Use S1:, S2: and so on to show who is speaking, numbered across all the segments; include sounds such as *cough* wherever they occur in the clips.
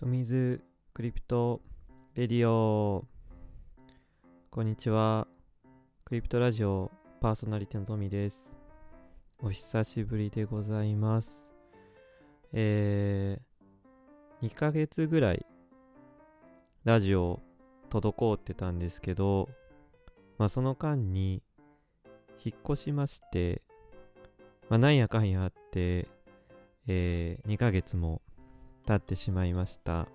S1: Tommy's Crypto Radio こんにちは。クリプトラジオパーソナリティのトミーです。お久しぶりでございます。えー、2ヶ月ぐらいラジオ滞ってたんですけどまあその間に引っ越しましてまあなんやかんやあってえー、2ヶ月も経ってしまいました、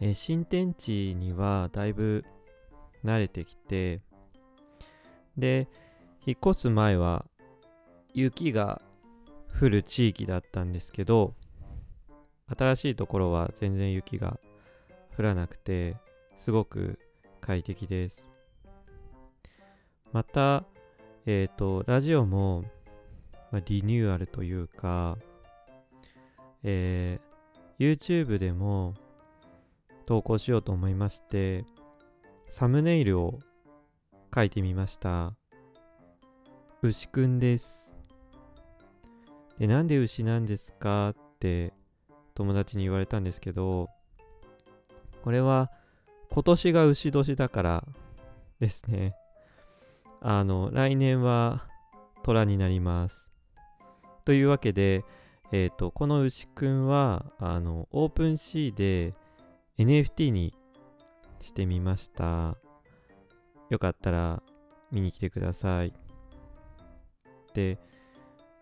S1: えー、新天地にはだいぶ慣れてきてで引っ越す前は雪が降る地域だったんですけど新しいところは全然雪が降らなくてすごく快適です。またえっ、ー、とラジオもまあ、リニューアルというか、えー、YouTube でも投稿しようと思いまして、サムネイルを書いてみました。牛くんです。で、なんで牛なんですかって友達に言われたんですけど、これは今年が牛年だからですね。あの、来年は虎になります。というわけで、えっ、ー、と、この牛くんは、あの、オープンシーで NFT にしてみました。よかったら見に来てください。で、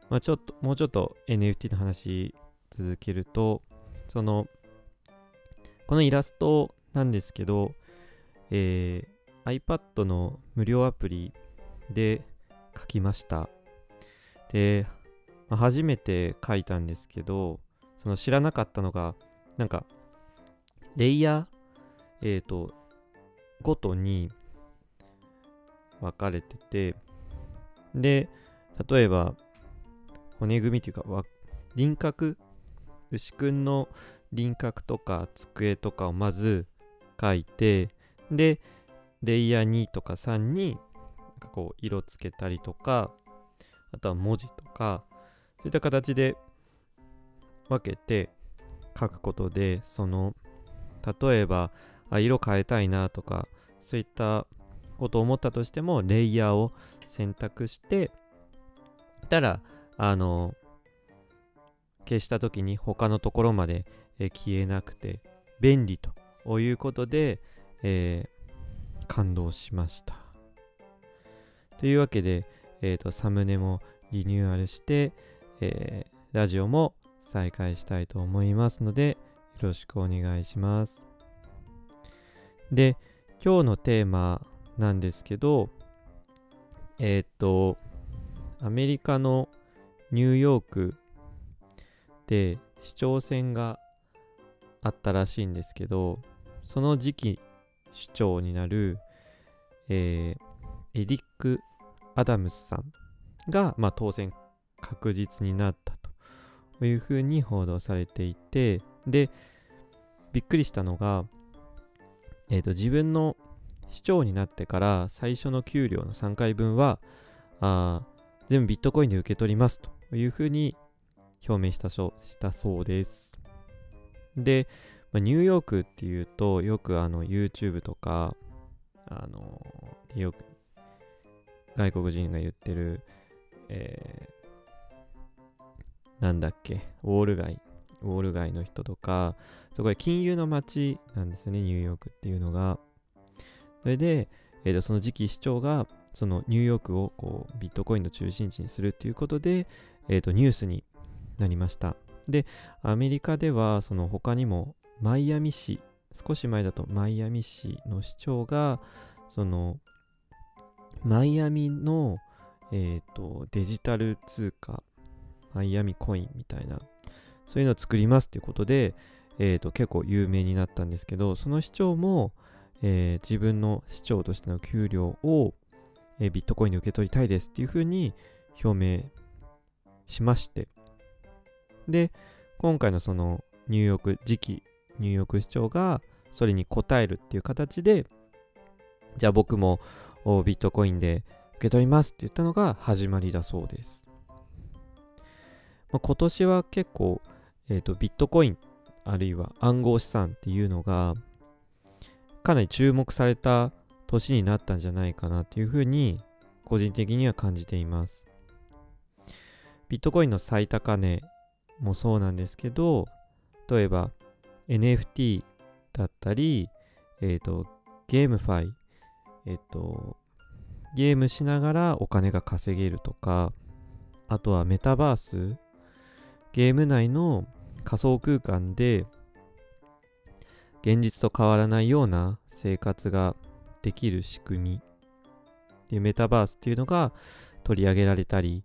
S1: まあ、ちょっと、もうちょっと NFT の話続けると、その、このイラストなんですけど、えー、iPad の無料アプリで描きました。で、まあ、初めて書いたんですけど、その知らなかったのが、なんか、レイヤー、えっ、ー、と、ごとに分かれてて、で、例えば、骨組みっていうか、輪郭、牛くんの輪郭とか机とかをまず書いて、で、レイヤー2とか3に、なんかこう、色つけたりとか、あとは文字とか、そういった形で分けて書くことでその例えばあ色変えたいなとかそういったことを思ったとしてもレイヤーを選択してたらあの消した時に他のところまで、消えなくて便利ということで、えー、感動しました。というわけで、えーとサムネもリニューアルして、えー、ラジオも再開したいと思いますので、よろしくお願いします。で、今日のテーマなんですけど、えー、っと、アメリカのニューヨークで市長選があったらしいんですけど、その時期市長になる、えー、エリック・アダムスさんが、まあ、当選確実になったというふうに報道されていて、で、びっくりしたのが、えーと、自分の市長になってから最初の給料の3回分はあ全部ビットコインで受け取りますというふうに表明したしたそうです。で、まあ、ニューヨークっていうとよくあの YouTube とかあのよく外国人が言ってる、えなんだっけ、ウォール街、ウォール街の人とか、そこで金融の街なんですよね、ニューヨークっていうのが。それで、えー、とその次期市長が、そのニューヨークをこうビットコインの中心地にするっていうことで、えー、とニュースになりました。で、アメリカでは、その他にも、マイアミ市、少し前だとマイアミ市の市長が、その、マイアミの、えーとデジタル通貨マイアミコインみたいな、そういうのを作りますっていうことで、えーと、結構有名になったんですけど、その市長も、えー、自分の市長としての給料を、えー、ビットコインで受け取りたいですっていうふうに表明しまして、で、今回のそのニューヨーク次期ニューヨーク市長がそれに応えるっていう形で、じゃあ僕もビットコインで受け取りますって言ったのが始まりだそうです。まあ、今年は結構、えーと、ビットコインあるいは暗号資産っていうのがかなり注目された年になったんじゃないかなというふうに個人的には感じています。ビットコインの最高値もそうなんですけど例えば NFT だったり、えっ、ー、とゲームファイ、えっ、ー、とゲームしながらお金が稼げるとかあとはメタバースゲーム内の仮想空間で現実と変わらないような生活ができる仕組み。でメタバースっていうのが取り上げられたり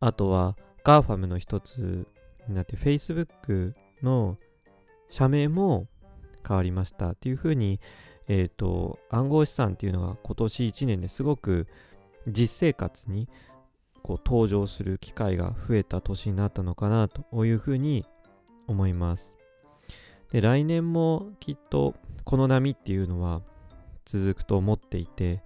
S1: あとは GAFAM の一つになって Facebook の社名も変わりましたっていうふうに、えっ、ー、と暗号資産っていうのが今年1年ですごく実生活にこう登場する機会が増えた年になったのかなというふうに思います。で来年もきっとこの波っていうのは続くと思っていて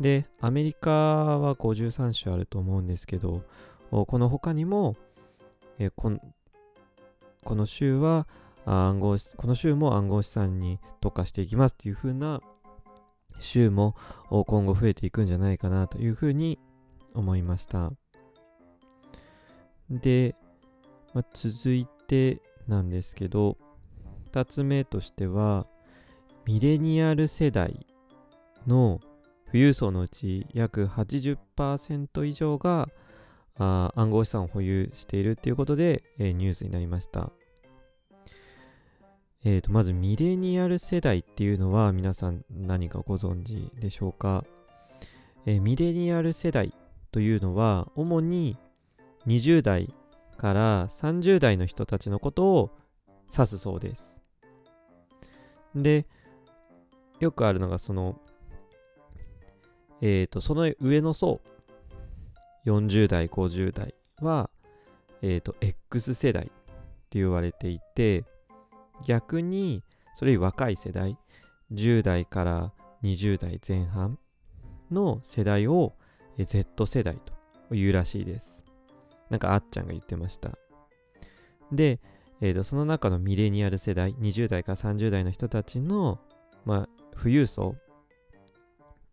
S1: でアメリカは53種あると思うんですけどこの他にもえここの週は暗号この週も暗号資産に特化していきますっていう風な週も今後増えていくんじゃないかなというふうに思いましたで、まあ、続いてなんですけど2つ目としてはミレニアル世代の富裕層のうち約80%以上があ暗号資産を保有しているということで、えー、ニュースになりました。えーと、まずミレニアル世代っていうのは皆さん何かご存知でしょうか、えー、ミレニアル世代というのは主に20代から30代の人たちのことを指すそうです。で、よくあるのがその、えっ、ー、と、その上の層、40代、50代は、えっ、ー、と、X 世代って言われていて、逆に、それより若い世代、10代から20代前半の世代を Z 世代というらしいです。なんかあっちゃんが言ってました。で、えーと、その中のミレニアル世代、20代から30代の人たちの、まあ、富裕層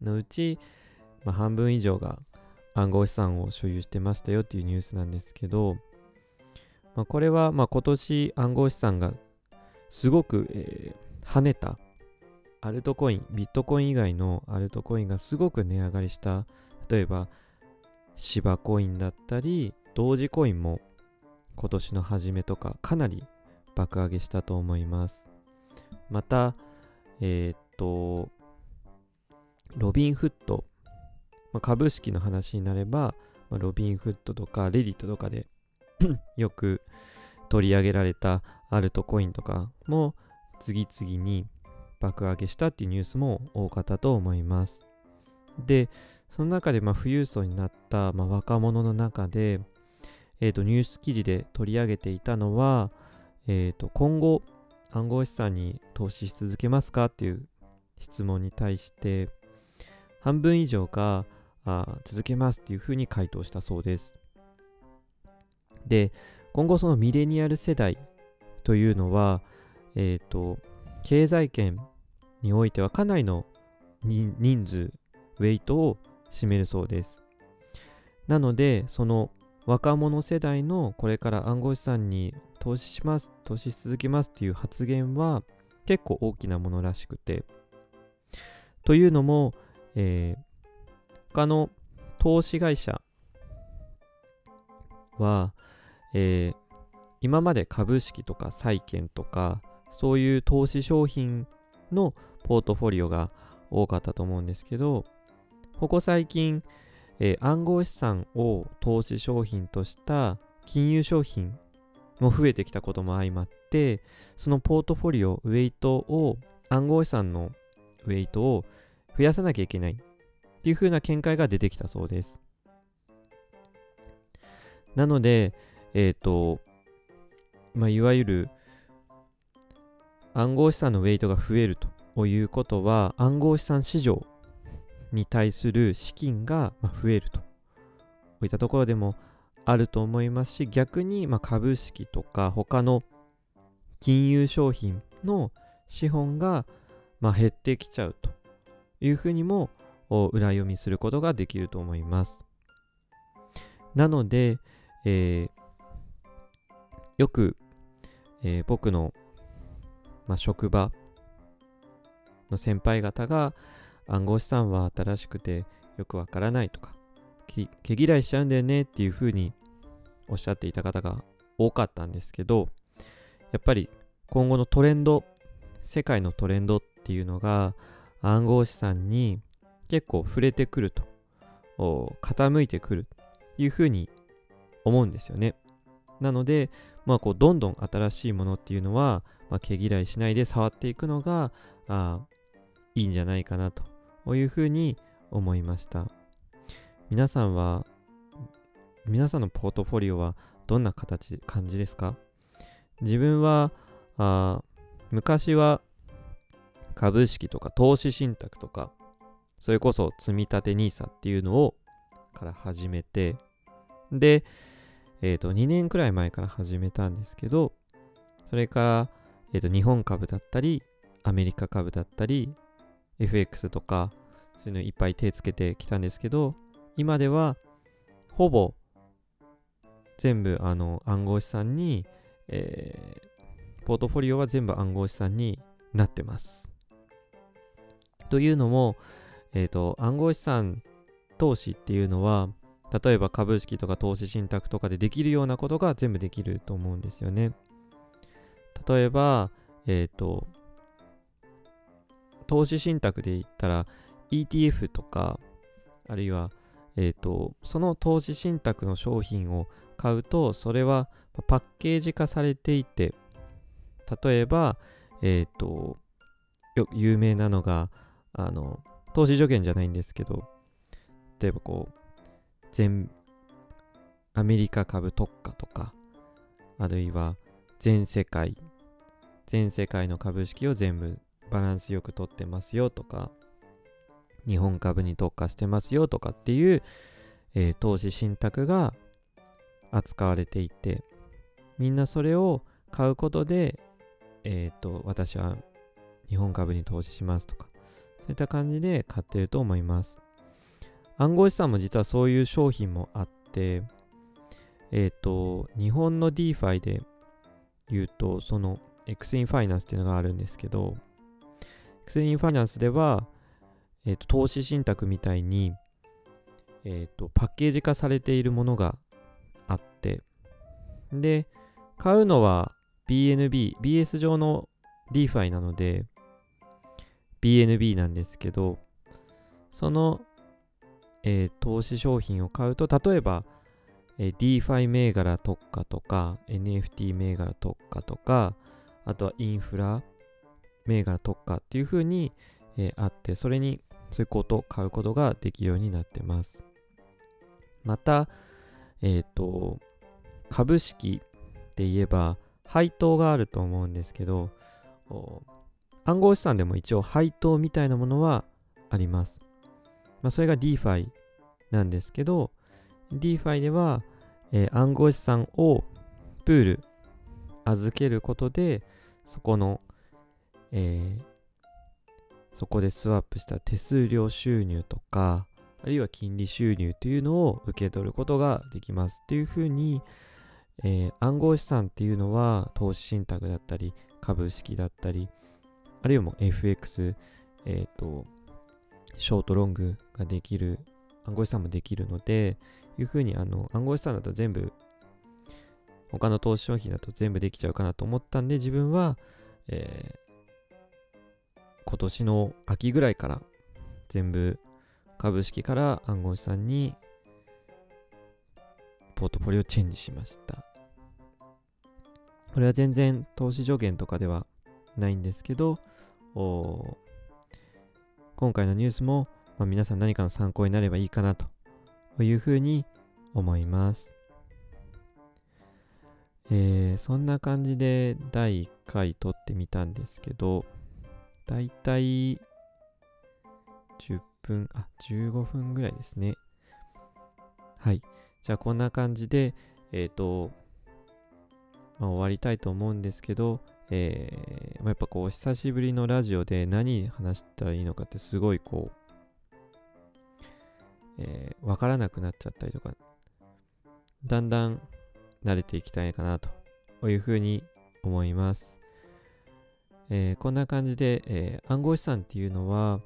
S1: のうち、まあ、半分以上が暗号資産を所有してましたよっていうニュースなんですけど、まあ、これはまあ今年暗号資産がすごく、えー、跳ねたアルトコイン、ビットコイン以外のアルトコインがすごく値上がりした、例えば芝コインだったり、同時コインも今年の初めとかかなり爆上げしたと思います。また、えー、っと、ロビンフット、まあ、株式の話になれば、まあ、ロビンフットとかレディットとかで *coughs* よく取り上げられたアルトコインとかも次々に爆上げしたっていうニュースも多かったと思います。で、その中でまあ富裕層になったまあ若者の中で、えー、とニュース記事で取り上げていたのは、えー、と今後暗号資産に投資し続けますかっていう質問に対して半分以上があ続けますっていうふうに回答したそうです。で、今後そのミレニアル世代というのは、えっ、ー、と、経済圏においてはかなりの人数、ウェイトを占めるそうです。なので、その若者世代のこれから暗号資産に投資します、投資し続けますっていう発言は結構大きなものらしくて。というのも、えー、他の投資会社は、えー、今まで株式とか債券とかそういう投資商品のポートフォリオが多かったと思うんですけどここ最近、えー、暗号資産を投資商品とした金融商品も増えてきたことも相まってそのポートフォリオウェイトを暗号資産のウェイトを増やさなきゃいけないっていう風な見解が出てきたそうです。なのでえっ、ー、とまあ、いわゆる暗号資産のウェイトが増えるということは暗号資産市場に対する資金が増えるとこういったところでもあると思いますし逆にま株式とか他の金融商品の資本が、ま、減ってきちゃうというふうにも裏読みすることができると思います。なので、えー、よく、えー、僕の、まあ、職場の先輩方が暗号資産は新しくてよくわからないとか毛嫌いしちゃうんだよねっていうふうにおっしゃっていた方が多かったんですけどやっぱり今後のトレンド世界のトレンドっていうのが暗号資産に結構触れてくると傾いてくるいうふうに思うんですよね。なのでまあこうどんどん新しいものっていうのは、まあ、毛嫌いしないで触っていくのがあいいんじゃないかなというふうに思いました。皆さんは皆さんのポートフォリオはどんな形感じですか？自分はあ昔は株式とか投資信託とかそれこそ積立 NISA っていうのをから始めてで、えっ、ー、と2年くらい前から始めたんですけどそれから、えー、と日本株だったりアメリカ株だったり FX とかそういうのいっぱい手つけてきたんですけど今ではほぼ全部あの暗号資産に、えー、ポートフォリオは全部暗号資産になってます。というのも、えっ、ー、と、暗号資産投資っていうのは、例えば株式とか投資信託とかでできるようなことが全部できると思うんですよね。例えば、えっ、ー、と、投資信託で言ったら ETF とか、あるいは、えっ、ー、と、その投資信託の商品を買うと、それはパッケージ化されていて、例えば、えっ、ー、と、よ有名なのが、あの、投資助言じゃないんですけど、例えばこう、全、アメリカ株特化とか、あるいは全世界、全世界の株式を全部バランスよく取ってますよとか、日本株に特化してますよとかっていう、えー、投資信託が扱われていてみんなそれを買うことでえっ、ー、と私は日本株に投資しますとかそういった感じで買ってると思います。暗号資産も実はそういう商品もあってえっ、ー、と日本の DeFi で言うとその X インファイナンスっていうのがあるんですけど X インファイナンスでは、えーと、投資信託みたいに、えーとパッケージ化されているものがあって、で、買うのは BNB、BS 上の DeFi なので、BNB なんですけど、その、えー、投資商品を買うと、例えば、えー、DeFi 銘柄特化とか、NFT 銘柄特化とか、あとはインフラ銘柄特化っていう風に、えー、あって、それにそういうこと買うことができるようになってます。また、えっ、ー、と、株式で言えば、配当があると思うんですけど、暗号資産でも一応配当みたいなものはあります。まあ、それが DeFi なんですけど、DeFi では、えー、暗号資産をプール預けることで、そこの、えー、そこでスワップした手数料収入とか、あるいは金利収入というのを受け取ることができますっていうふうに、えー、暗号資産っていうのは投資信託だったり株式だったりあるいはもう FX、えっ、ー、とショートロングができる暗号資産もできるのでいうふうにあの暗号資産だと全部他の投資商品だと全部できちゃうかなと思ったんで自分は、えー、今年の秋ぐらいから全部株式から暗号資産にポートフォリオチェンジしました。これは全然投資助言とかではないんですけど、今回のニュースも、まあ、皆さん何かの参考になればいいかなというふうに思います。えー、そんな感じで第1回撮ってみたんですけど、だいたい10分、あ、15分ぐらいですね。はい。じゃあこんな感じで、えっ、ー、と、まあ、終わりたいと思うんですけど、えーまあ、やっぱこう久しぶりのラジオで何話したらいいのかってすごいこう、えー、分からなくなっちゃったりとかだんだん慣れていきたいかなというふうに思います、えー、こんな感じで、えー、暗号資産っていうのは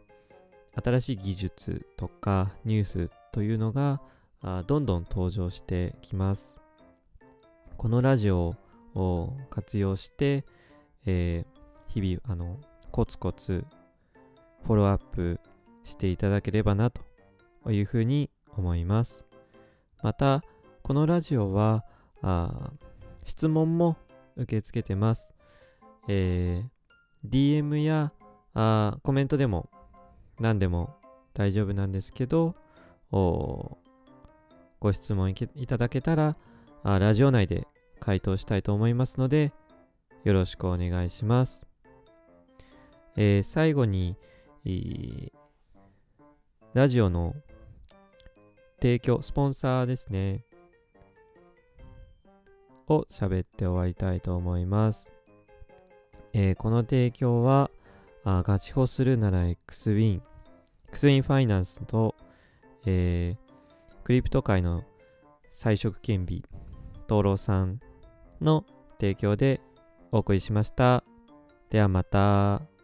S1: 新しい技術とかニュースというのがあどんどん登場してきます。このラジオを活用して、えー、日々あのコツコツフォローアップしていただければなというふうに思います。またこのラジオはあ質問も受け付けてます、えー、DM やあコメントでも何でも大丈夫なんですけどご質問いただけたらあラジオ内で回答したいと思いますのでよろしくお願いします。えー、最後に、ラジオの提供、スポンサーですね。を喋って終わりたいと思います。えー、この提供は、あガチホするなら XWIN、XWIN ファイナンスと、えー、クリプト界の彩色兼備、灯籠さんの提供でお送りしました。ではまた。